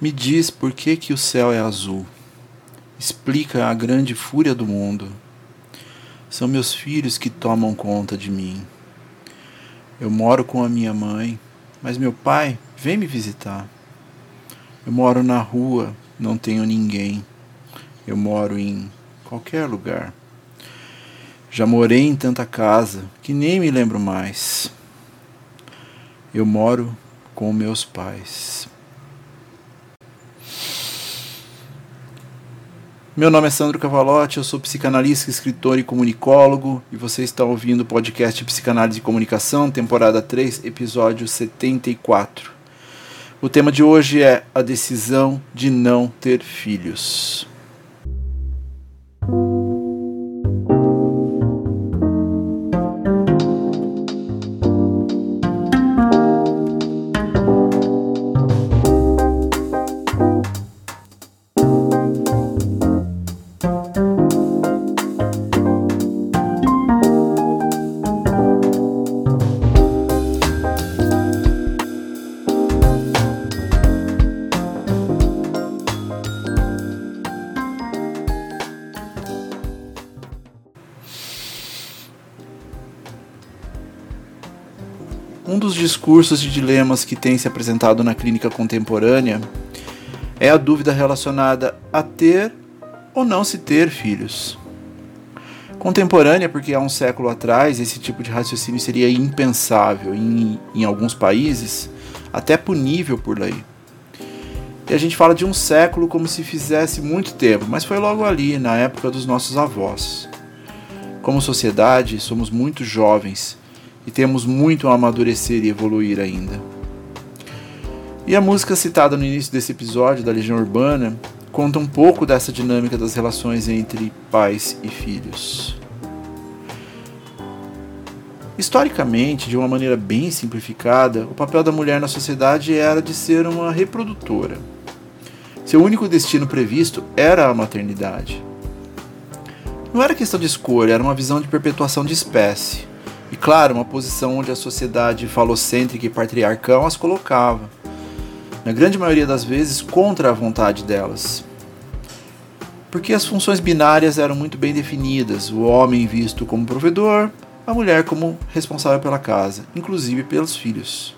Me diz por que, que o céu é azul. Explica a grande fúria do mundo. São meus filhos que tomam conta de mim. Eu moro com a minha mãe, mas meu pai vem me visitar. Eu moro na rua, não tenho ninguém. Eu moro em qualquer lugar. Já morei em tanta casa que nem me lembro mais. Eu moro com meus pais. Meu nome é Sandro Cavalotti, eu sou psicanalista, escritor e comunicólogo, e você está ouvindo o podcast Psicanálise e Comunicação, temporada 3, episódio 74. O tema de hoje é a decisão de não ter filhos. Discursos de dilemas que tem se apresentado na clínica contemporânea é a dúvida relacionada a ter ou não se ter filhos. Contemporânea, porque há um século atrás esse tipo de raciocínio seria impensável, em, em alguns países, até punível por lei. E a gente fala de um século como se fizesse muito tempo, mas foi logo ali, na época dos nossos avós. Como sociedade, somos muito jovens e temos muito a amadurecer e evoluir ainda. E a música citada no início desse episódio da Legião Urbana conta um pouco dessa dinâmica das relações entre pais e filhos. Historicamente, de uma maneira bem simplificada, o papel da mulher na sociedade era de ser uma reprodutora. Seu único destino previsto era a maternidade. Não era questão de escolha, era uma visão de perpetuação de espécie. E claro, uma posição onde a sociedade falocêntrica e patriarcal as colocava, na grande maioria das vezes contra a vontade delas. Porque as funções binárias eram muito bem definidas, o homem visto como provedor, a mulher como responsável pela casa, inclusive pelos filhos.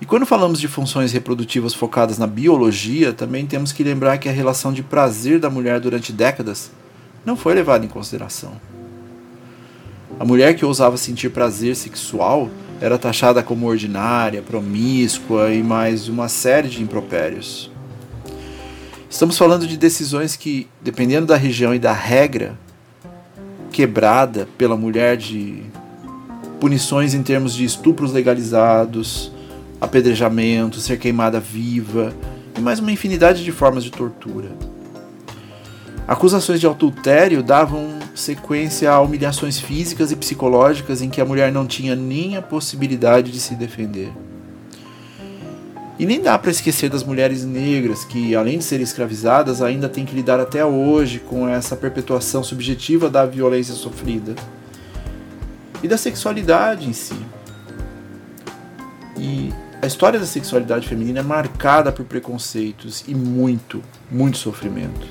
E quando falamos de funções reprodutivas focadas na biologia, também temos que lembrar que a relação de prazer da mulher durante décadas não foi levada em consideração. A mulher que ousava sentir prazer sexual era taxada como ordinária, promíscua e mais uma série de impropérios. Estamos falando de decisões que, dependendo da região e da regra quebrada pela mulher de punições em termos de estupros legalizados, apedrejamento, ser queimada viva e mais uma infinidade de formas de tortura. Acusações de adultério davam sequência a humilhações físicas e psicológicas em que a mulher não tinha nem a possibilidade de se defender. E nem dá para esquecer das mulheres negras que, além de serem escravizadas, ainda têm que lidar até hoje com essa perpetuação subjetiva da violência sofrida e da sexualidade em si. E a história da sexualidade feminina é marcada por preconceitos e muito, muito sofrimento.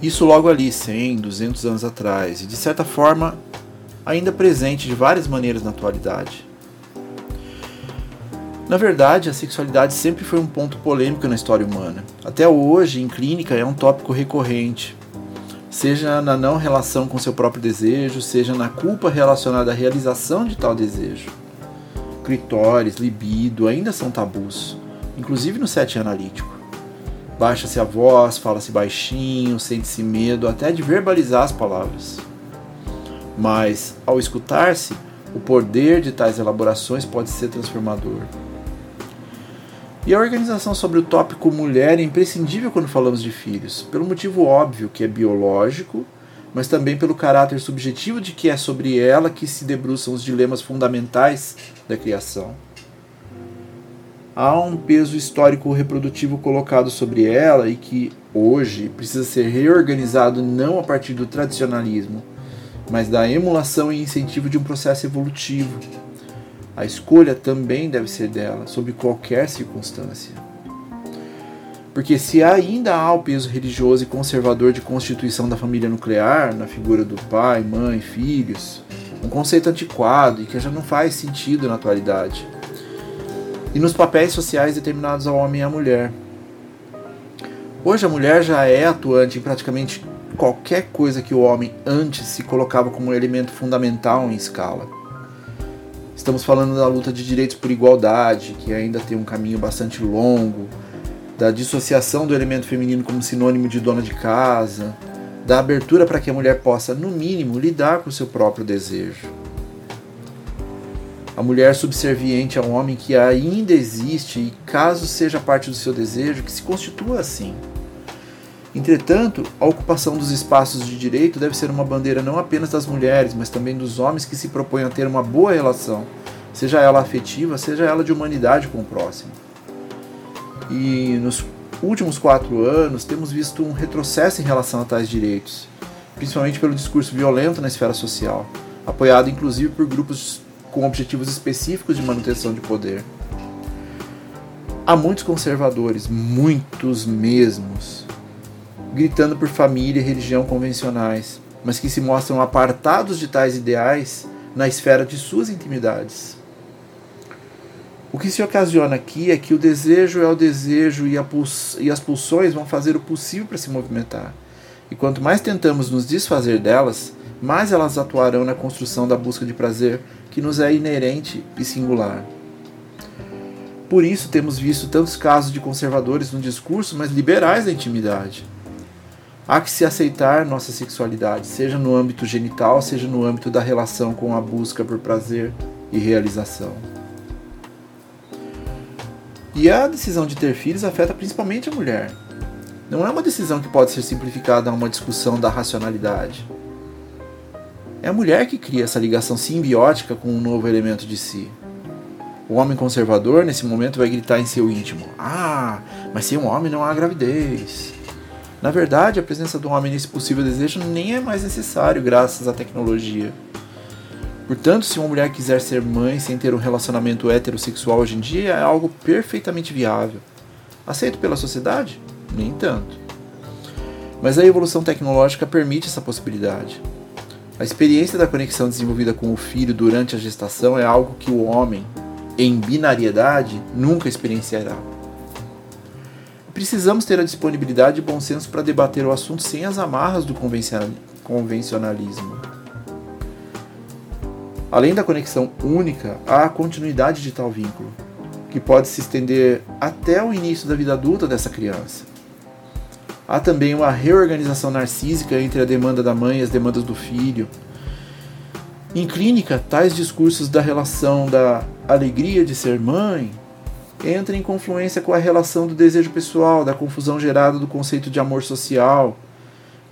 Isso logo ali, 100, 200 anos atrás, e de certa forma ainda presente de várias maneiras na atualidade. Na verdade, a sexualidade sempre foi um ponto polêmico na história humana. Até hoje, em clínica, é um tópico recorrente, seja na não relação com seu próprio desejo, seja na culpa relacionada à realização de tal desejo. Clitóris, libido ainda são tabus, inclusive no set analítico. Baixa-se a voz, fala-se baixinho, sente-se medo até de verbalizar as palavras. Mas, ao escutar-se, o poder de tais elaborações pode ser transformador. E a organização sobre o tópico mulher é imprescindível quando falamos de filhos, pelo motivo óbvio que é biológico, mas também pelo caráter subjetivo de que é sobre ela que se debruçam os dilemas fundamentais da criação há um peso histórico reprodutivo colocado sobre ela e que hoje precisa ser reorganizado não a partir do tradicionalismo, mas da emulação e incentivo de um processo evolutivo, A escolha também deve ser dela, sob qualquer circunstância. Porque se ainda há o peso religioso e conservador de constituição da família nuclear, na figura do pai, mãe, filhos, um conceito antiquado e que já não faz sentido na atualidade, e nos papéis sociais determinados ao homem e à mulher. Hoje a mulher já é atuante em praticamente qualquer coisa que o homem antes se colocava como um elemento fundamental em escala. Estamos falando da luta de direitos por igualdade, que ainda tem um caminho bastante longo, da dissociação do elemento feminino como sinônimo de dona de casa, da abertura para que a mulher possa, no mínimo, lidar com o seu próprio desejo. A mulher subserviente ao homem que ainda existe e, caso seja parte do seu desejo, que se constitua assim. Entretanto, a ocupação dos espaços de direito deve ser uma bandeira não apenas das mulheres, mas também dos homens que se propõem a ter uma boa relação, seja ela afetiva, seja ela de humanidade com o próximo. E nos últimos quatro anos temos visto um retrocesso em relação a tais direitos, principalmente pelo discurso violento na esfera social, apoiado inclusive por grupos com objetivos específicos de manutenção de poder. Há muitos conservadores, muitos mesmos, gritando por família e religião convencionais, mas que se mostram apartados de tais ideais na esfera de suas intimidades. O que se ocasiona aqui é que o desejo é o desejo e, e as pulsões vão fazer o possível para se movimentar. E quanto mais tentamos nos desfazer delas, mais elas atuarão na construção da busca de prazer que nos é inerente e singular. Por isso temos visto tantos casos de conservadores no discurso, mas liberais na intimidade. Há que se aceitar nossa sexualidade, seja no âmbito genital, seja no âmbito da relação com a busca por prazer e realização. E a decisão de ter filhos afeta principalmente a mulher. Não é uma decisão que pode ser simplificada a uma discussão da racionalidade. É a mulher que cria essa ligação simbiótica com um novo elemento de si. O homem conservador, nesse momento, vai gritar em seu íntimo: Ah, mas sem um homem não há gravidez. Na verdade, a presença do homem nesse possível desejo nem é mais necessário graças à tecnologia. Portanto, se uma mulher quiser ser mãe sem ter um relacionamento heterossexual hoje em dia, é algo perfeitamente viável. Aceito pela sociedade? Nem tanto. Mas a evolução tecnológica permite essa possibilidade. A experiência da conexão desenvolvida com o filho durante a gestação é algo que o homem, em binariedade, nunca experienciará. Precisamos ter a disponibilidade e bom senso para debater o assunto sem as amarras do convencionalismo. Além da conexão única, há a continuidade de tal vínculo, que pode se estender até o início da vida adulta dessa criança. Há também uma reorganização narcísica entre a demanda da mãe e as demandas do filho. Em clínica, tais discursos da relação da alegria de ser mãe entra em confluência com a relação do desejo pessoal, da confusão gerada do conceito de amor social,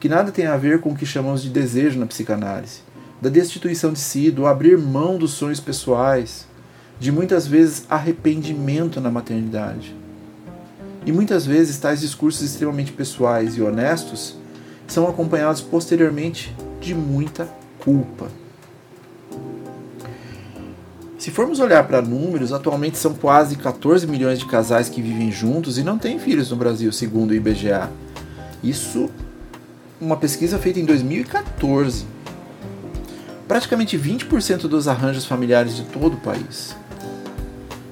que nada tem a ver com o que chamamos de desejo na psicanálise, da destituição de si, do abrir mão dos sonhos pessoais, de muitas vezes arrependimento na maternidade. E muitas vezes tais discursos extremamente pessoais e honestos são acompanhados posteriormente de muita culpa. Se formos olhar para números, atualmente são quase 14 milhões de casais que vivem juntos e não têm filhos no Brasil, segundo o IBGA. Isso uma pesquisa feita em 2014. Praticamente 20% dos arranjos familiares de todo o país.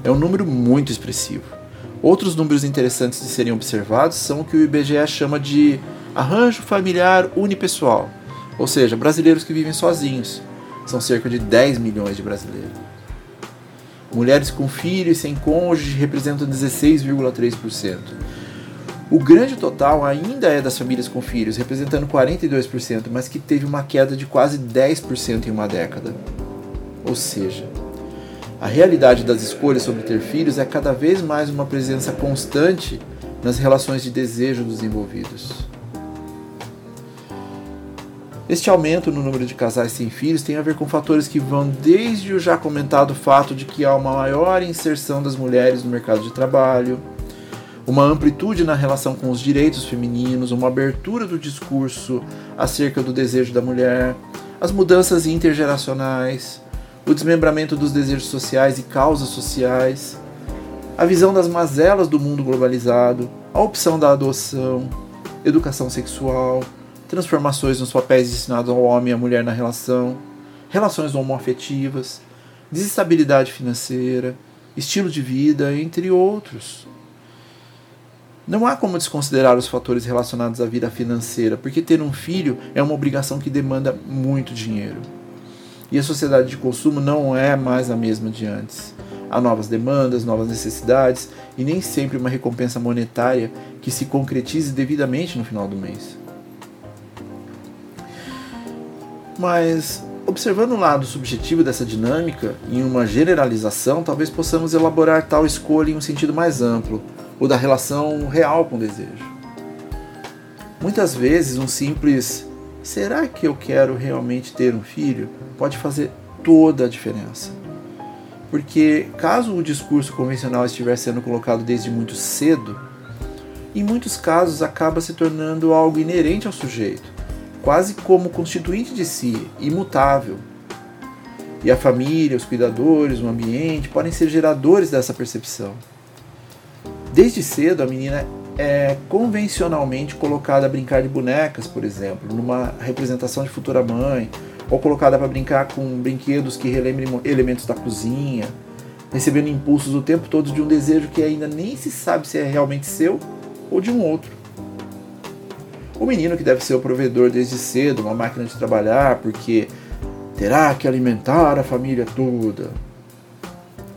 É um número muito expressivo. Outros números interessantes de serem observados são o que o IBGE chama de arranjo familiar unipessoal, ou seja, brasileiros que vivem sozinhos. São cerca de 10 milhões de brasileiros. Mulheres com filhos sem cônjuge representam 16,3%. O grande total ainda é das famílias com filhos, representando 42%, mas que teve uma queda de quase 10% em uma década. Ou seja, a realidade das escolhas sobre ter filhos é cada vez mais uma presença constante nas relações de desejo dos envolvidos. Este aumento no número de casais sem filhos tem a ver com fatores que vão desde o já comentado fato de que há uma maior inserção das mulheres no mercado de trabalho, uma amplitude na relação com os direitos femininos, uma abertura do discurso acerca do desejo da mulher, as mudanças intergeracionais, o desmembramento dos desejos sociais e causas sociais, a visão das mazelas do mundo globalizado, a opção da adoção, educação sexual, transformações nos papéis ensinados ao homem e à mulher na relação, relações homoafetivas, desestabilidade financeira, estilo de vida, entre outros. Não há como desconsiderar os fatores relacionados à vida financeira, porque ter um filho é uma obrigação que demanda muito dinheiro. E a sociedade de consumo não é mais a mesma de antes. Há novas demandas, novas necessidades e nem sempre uma recompensa monetária que se concretize devidamente no final do mês. Mas, observando o lado subjetivo dessa dinâmica, em uma generalização, talvez possamos elaborar tal escolha em um sentido mais amplo, o da relação real com o desejo. Muitas vezes, um simples será que eu quero realmente ter um filho pode fazer toda a diferença. Porque, caso o discurso convencional estiver sendo colocado desde muito cedo, em muitos casos acaba se tornando algo inerente ao sujeito, quase como constituinte de si, imutável. E a família, os cuidadores, o ambiente podem ser geradores dessa percepção. Desde cedo, a menina é convencionalmente colocada a brincar de bonecas, por exemplo, numa representação de futura mãe, ou colocada para brincar com brinquedos que relembrem elementos da cozinha, recebendo impulsos o tempo todo de um desejo que ainda nem se sabe se é realmente seu ou de um outro. O menino que deve ser o provedor desde cedo, uma máquina de trabalhar, porque terá que alimentar a família toda,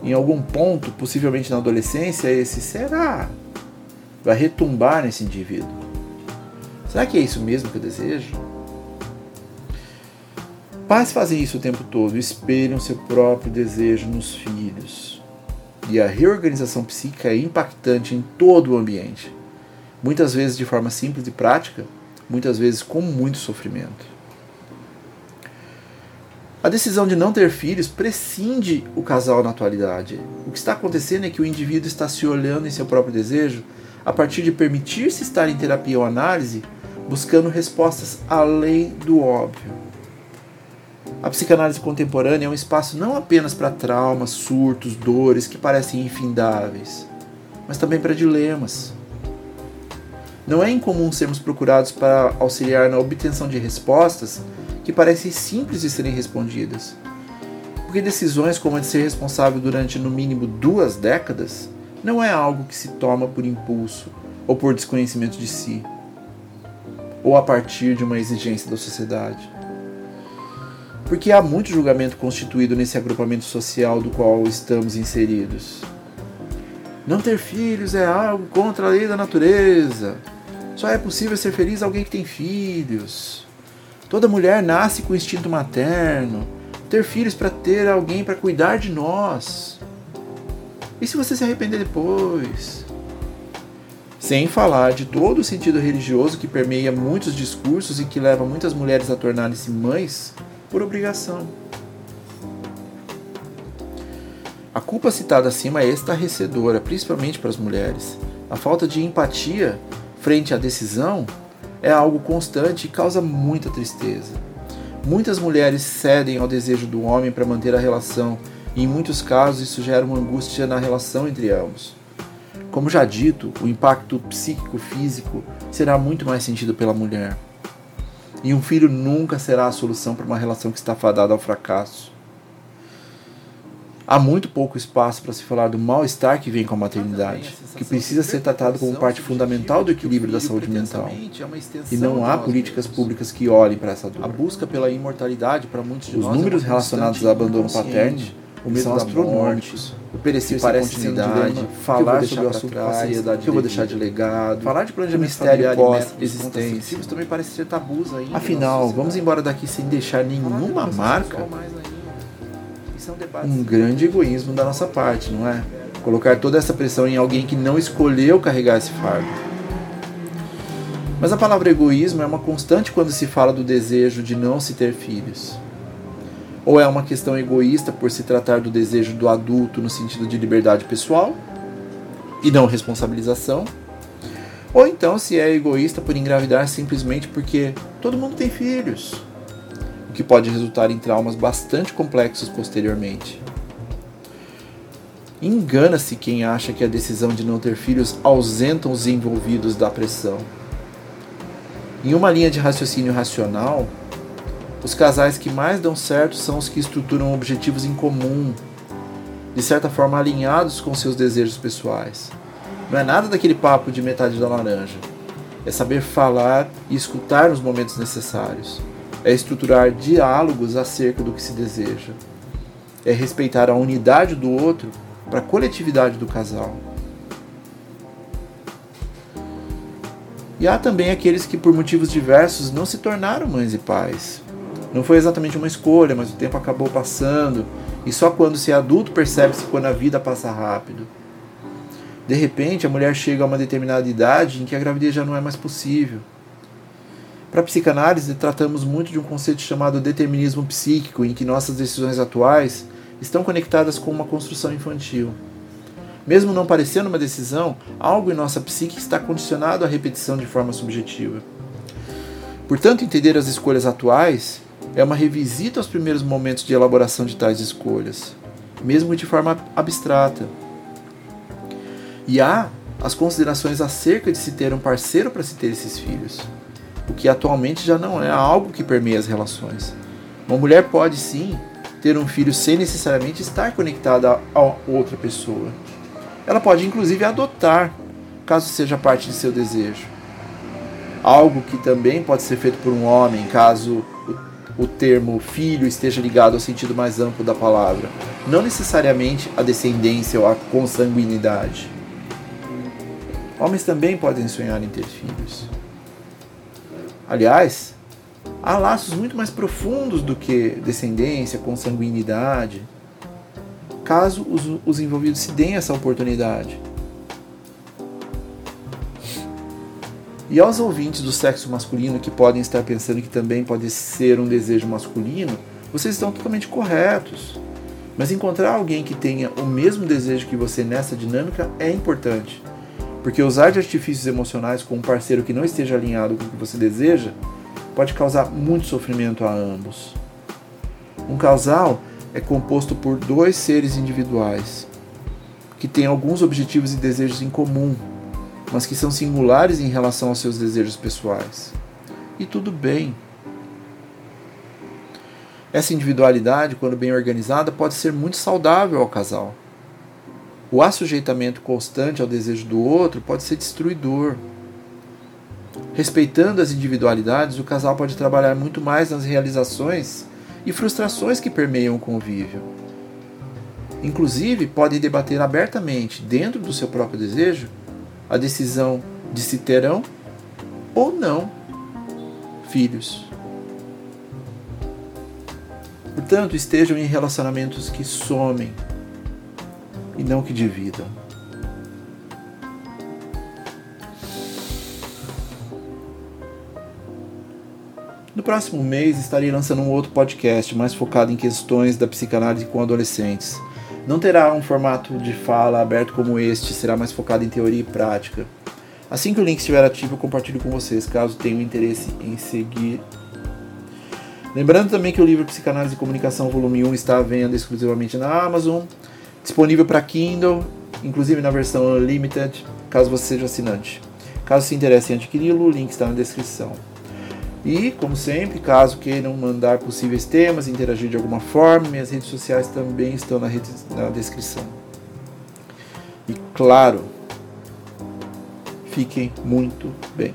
em algum ponto, possivelmente na adolescência, esse será vai retumbar nesse indivíduo. Será que é isso mesmo que eu desejo? Pais fazem isso o tempo todo, espelham seu próprio desejo nos filhos. E a reorganização psíquica é impactante em todo o ambiente. Muitas vezes de forma simples e prática, muitas vezes com muito sofrimento. A decisão de não ter filhos prescinde o casal na atualidade. O que está acontecendo é que o indivíduo está se olhando em seu próprio desejo a partir de permitir-se estar em terapia ou análise, buscando respostas além do óbvio. A psicanálise contemporânea é um espaço não apenas para traumas, surtos, dores que parecem infindáveis, mas também para dilemas. Não é incomum sermos procurados para auxiliar na obtenção de respostas que parecem simples de serem respondidas. Porque decisões como a de ser responsável durante no mínimo duas décadas não é algo que se toma por impulso ou por desconhecimento de si, ou a partir de uma exigência da sociedade. Porque há muito julgamento constituído nesse agrupamento social do qual estamos inseridos. Não ter filhos é algo contra a lei da natureza. Só é possível ser feliz alguém que tem filhos. Toda mulher nasce com instinto materno. Ter filhos para ter alguém para cuidar de nós. E se você se arrepender depois? Sem falar de todo o sentido religioso que permeia muitos discursos e que leva muitas mulheres a tornarem-se mães por obrigação. A culpa citada acima é estarrecedora, principalmente para as mulheres. A falta de empatia frente à decisão é algo constante e causa muita tristeza. Muitas mulheres cedem ao desejo do homem para manter a relação, e em muitos casos isso gera uma angústia na relação entre ambos. Como já dito, o impacto psíquico-físico será muito mais sentido pela mulher. E um filho nunca será a solução para uma relação que está fadada ao fracasso. Há muito pouco espaço para se falar do mal-estar que vem com a maternidade, que precisa ser tratado como parte fundamental do equilíbrio da saúde mental. E não há políticas públicas que olhem para essa dor. A busca pela imortalidade para muitos de Os números relacionados ao abandono paterno o medo são astronômicos. O perecer parece continuidade, falar sobre o assunto trás, com a seriedade que eu vou deixar de legado, falar de planejamento mistério pós-existência também parece ser tabus ainda. Afinal, vamos embora daqui sem deixar nenhuma marca? um grande egoísmo da nossa parte, não é? Colocar toda essa pressão em alguém que não escolheu carregar esse fardo. Mas a palavra egoísmo é uma constante quando se fala do desejo de não se ter filhos. Ou é uma questão egoísta por se tratar do desejo do adulto no sentido de liberdade pessoal e não responsabilização. Ou então se é egoísta por engravidar simplesmente porque todo mundo tem filhos que pode resultar em traumas bastante complexos posteriormente. Engana-se quem acha que a decisão de não ter filhos ausenta os envolvidos da pressão. Em uma linha de raciocínio racional, os casais que mais dão certo são os que estruturam objetivos em comum, de certa forma alinhados com seus desejos pessoais. Não é nada daquele papo de metade da laranja. É saber falar e escutar nos momentos necessários. É estruturar diálogos acerca do que se deseja. É respeitar a unidade do outro para a coletividade do casal. E há também aqueles que, por motivos diversos, não se tornaram mães e pais. Não foi exatamente uma escolha, mas o tempo acabou passando e só quando se é adulto percebe-se quando a vida passa rápido. De repente, a mulher chega a uma determinada idade em que a gravidez já não é mais possível. Para a psicanálise, tratamos muito de um conceito chamado determinismo psíquico, em que nossas decisões atuais estão conectadas com uma construção infantil. Mesmo não parecendo uma decisão, algo em nossa psique está condicionado à repetição de forma subjetiva. Portanto, entender as escolhas atuais é uma revisita aos primeiros momentos de elaboração de tais escolhas, mesmo de forma abstrata. E há as considerações acerca de se ter um parceiro para se ter esses filhos, o que atualmente já não é algo que permeia as relações. Uma mulher pode sim ter um filho sem necessariamente estar conectada a outra pessoa. Ela pode inclusive adotar, caso seja parte de seu desejo. Algo que também pode ser feito por um homem, caso o termo filho esteja ligado ao sentido mais amplo da palavra, não necessariamente a descendência ou a consanguinidade. Homens também podem sonhar em ter filhos. Aliás, há laços muito mais profundos do que descendência, consanguinidade, caso os, os envolvidos se deem essa oportunidade. E aos ouvintes do sexo masculino que podem estar pensando que também pode ser um desejo masculino, vocês estão totalmente corretos. Mas encontrar alguém que tenha o mesmo desejo que você nessa dinâmica é importante. Porque usar de artifícios emocionais com um parceiro que não esteja alinhado com o que você deseja pode causar muito sofrimento a ambos. Um casal é composto por dois seres individuais que têm alguns objetivos e desejos em comum mas que são singulares em relação aos seus desejos pessoais. E tudo bem. Essa individualidade, quando bem organizada, pode ser muito saudável ao casal. O assujeitamento constante ao desejo do outro pode ser destruidor. Respeitando as individualidades, o casal pode trabalhar muito mais nas realizações e frustrações que permeiam o convívio. Inclusive, podem debater abertamente, dentro do seu próprio desejo, a decisão de se terão ou não filhos. Portanto, estejam em relacionamentos que somem e não que dividam. No próximo mês estarei lançando um outro podcast mais focado em questões da psicanálise com adolescentes. Não terá um formato de fala aberto como este, será mais focado em teoria e prática. Assim que o link estiver ativo, eu compartilho com vocês, caso tenham interesse em seguir. Lembrando também que o livro Psicanálise e Comunicação, volume 1, está à venda exclusivamente na Amazon, disponível para Kindle, inclusive na versão Limited, caso você seja assinante. Caso se interesse em adquiri-lo, o link está na descrição. E, como sempre, caso queiram mandar possíveis temas, interagir de alguma forma, minhas redes sociais também estão na, rede, na descrição. E claro, fiquem muito bem.